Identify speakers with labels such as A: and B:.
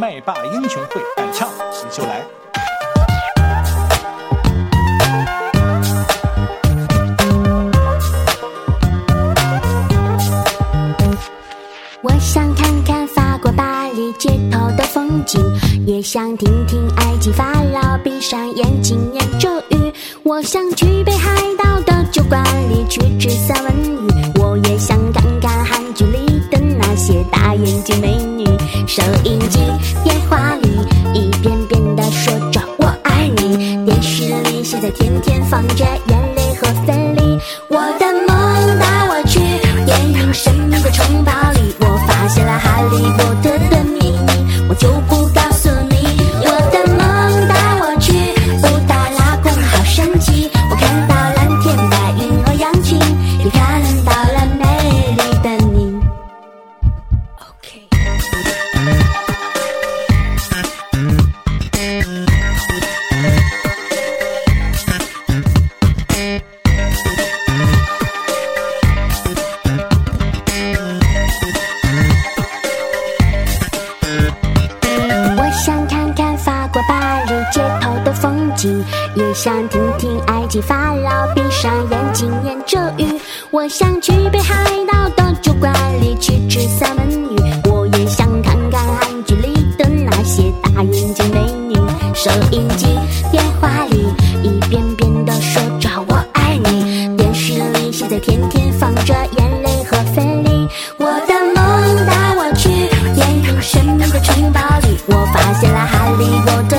A: 麦霸英雄会，敢唱你就来。
B: 我想看看法国巴黎街头的风景，也想听听埃及法老闭上眼睛念咒语。我想去北海道的酒馆里去吃三文鱼，我也想看看韩剧里的那些大眼睛美。收音机、电话里一遍遍的说着我爱你，电视里现在天天放着眼泪和分离。也想听听埃及法老闭上眼睛念咒语。我想去北海道的酒馆里去吃三文鱼，我也想看看韩剧里的那些大眼睛美女。收音机、电话里一遍遍的说着我爱你，电视里现在天天放着眼泪和分离。我的梦带我去电影《神秘的城堡》里，我发现了哈利波特